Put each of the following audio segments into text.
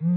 Hello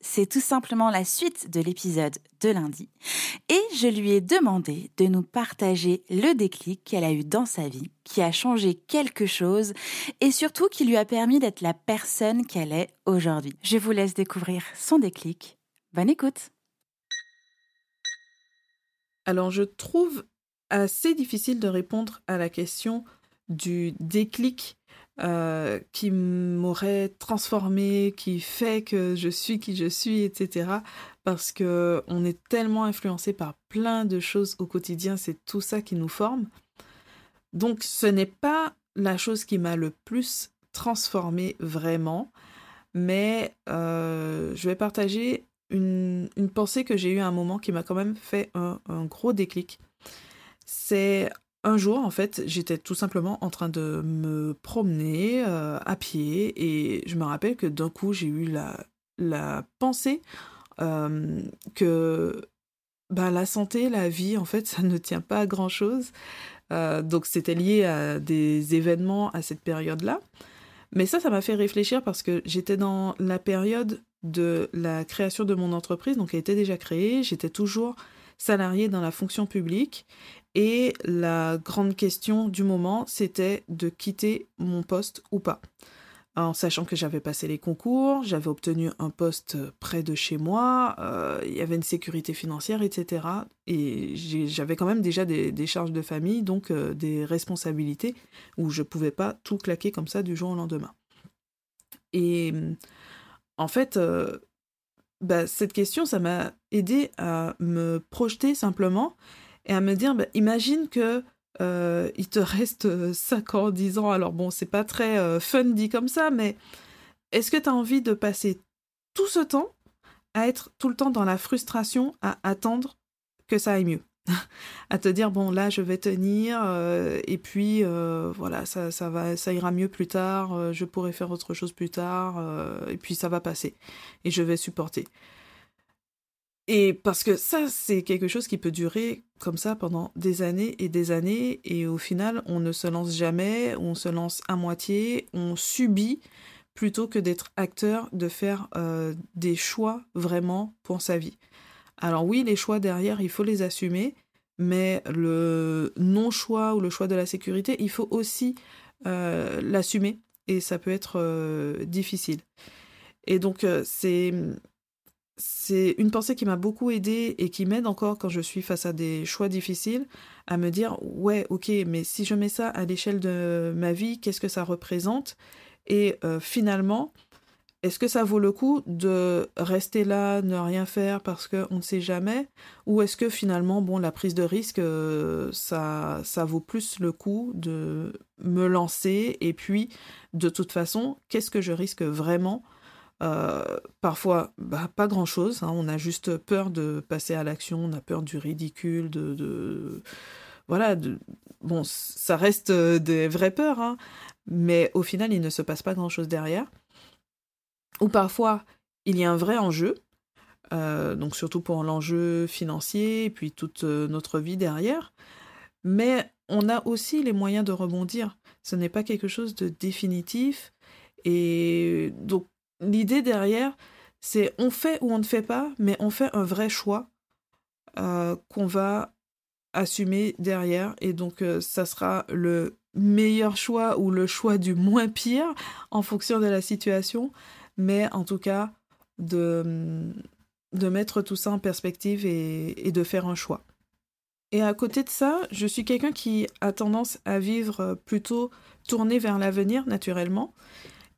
c'est tout simplement la suite de l'épisode de lundi. Et je lui ai demandé de nous partager le déclic qu'elle a eu dans sa vie, qui a changé quelque chose et surtout qui lui a permis d'être la personne qu'elle est aujourd'hui. Je vous laisse découvrir son déclic. Bonne écoute. Alors je trouve assez difficile de répondre à la question du déclic euh, qui m'aurait transformé, qui fait que je suis qui je suis, etc. Parce que on est tellement influencé par plein de choses au quotidien, c'est tout ça qui nous forme. Donc ce n'est pas la chose qui m'a le plus transformé vraiment, mais euh, je vais partager une, pensée que j'ai eue à un moment qui m'a quand même fait un, un gros déclic. C'est un jour, en fait, j'étais tout simplement en train de me promener euh, à pied et je me rappelle que d'un coup, j'ai eu la, pensée euh, que bah, la santé, la vie, en fait, ça ne tient pas à grand-chose. Euh, donc, c'était lié à des événements à cette période-là. Mais ça, ça m'a fait réfléchir parce que j'étais dans la période de la création de mon entreprise, donc elle était déjà créée, j'étais toujours salariée dans la fonction publique et la grande question du moment, c'était de quitter mon poste ou pas. En sachant que j'avais passé les concours, j'avais obtenu un poste près de chez moi, euh, il y avait une sécurité financière, etc. Et j'avais quand même déjà des, charges de famille, donc euh, des responsabilités où je pouvais pas tout claquer comme ça du jour au lendemain. Et en fait, euh, bah, cette question, ça m'a aidé à me projeter simplement et à me dire, bah, imagine que euh, il te reste 5 ans, 10 ans, alors bon, c'est pas très euh, fun dit comme ça, mais est-ce que tu as envie de passer tout ce temps à être tout le temps dans la frustration, à attendre que ça aille mieux? À te dire bon là je vais tenir euh, et puis voilà ça, ça va ça ira mieux plus tard je pourrai faire autre chose plus tard et puis ça va passer et je vais supporter et parce que ça, c'est quelque chose qui peut durer comme ça pendant des années et des années, et au final, on ne se lance jamais, on se lance à moitié, on subit plutôt que d'être acteur, de faire euh, des choix vraiment pour sa vie. Alors oui, les choix derrière, il faut les assumer, mais le non-choix ou le choix de la sécurité, il faut aussi euh, l'assumer, et ça peut être euh, difficile. Et donc, c'est c'est une pensée qui m'a beaucoup aidée et qui m'aide encore quand je suis face à des choix difficiles à me dire ouais ok mais si je mets ça à l'échelle de ma vie qu'est-ce que ça représente? Et euh, finalement est-ce que ça vaut le coup de rester là ne rien faire parce qu'on ne sait jamais? Ou est-ce que finalement bon la prise de risque euh, ça ça vaut plus le coup de me lancer et puis de toute façon qu'est-ce que je risque vraiment? Euh, parfois, bah, pas grand-chose. Hein. On a juste peur de passer à l'action, on a peur du ridicule, de... Voilà, bon, ça reste euh, des vraies peurs, hein. mais au final, il ne se passe pas grand-chose derrière. Ou parfois, il y a un vrai enjeu, euh, donc surtout pour l'enjeu financier, et puis toute notre vie derrière. Mais on a aussi les moyens de rebondir. Ce n'est pas quelque chose de définitif. Et donc, l'idée derrière, c'est on fait ou on ne fait pas, mais on fait un vrai choix euh, qu'on va assumer derrière. Et donc, euh, ça sera le meilleur choix ou le choix du moins pire en fonction de la situation, mais en tout cas de, de mettre tout ça en perspective et, de faire un choix. Et à côté de ça, je suis quelqu'un qui a tendance à vivre plutôt tourné vers l'avenir naturellement.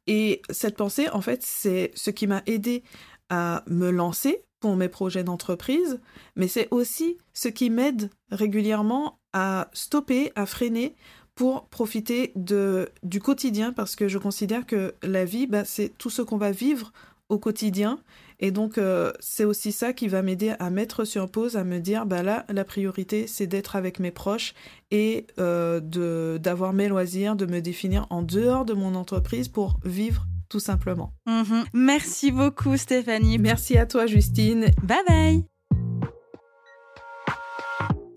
Et cette pensée, en fait, c'est ce qui m'a aidé à me lancer pour mes projets d'entreprise, mais c'est aussi ce qui m'aide régulièrement à stopper, à freiner pour profiter de, du quotidien parce que je considère que la vie, bah, c'est tout ce qu'on va vivre au quotidien. Et donc, euh, c'est aussi ça qui va m'aider à mettre sur pause, à me dire, bah là, la priorité, c'est d'être avec mes proches et euh, de d'avoir mes loisirs, de me définir en dehors de mon entreprise pour vivre tout simplement. Mhm. Merci beaucoup, Stéphanie. Merci à toi, Justine. Bye bye.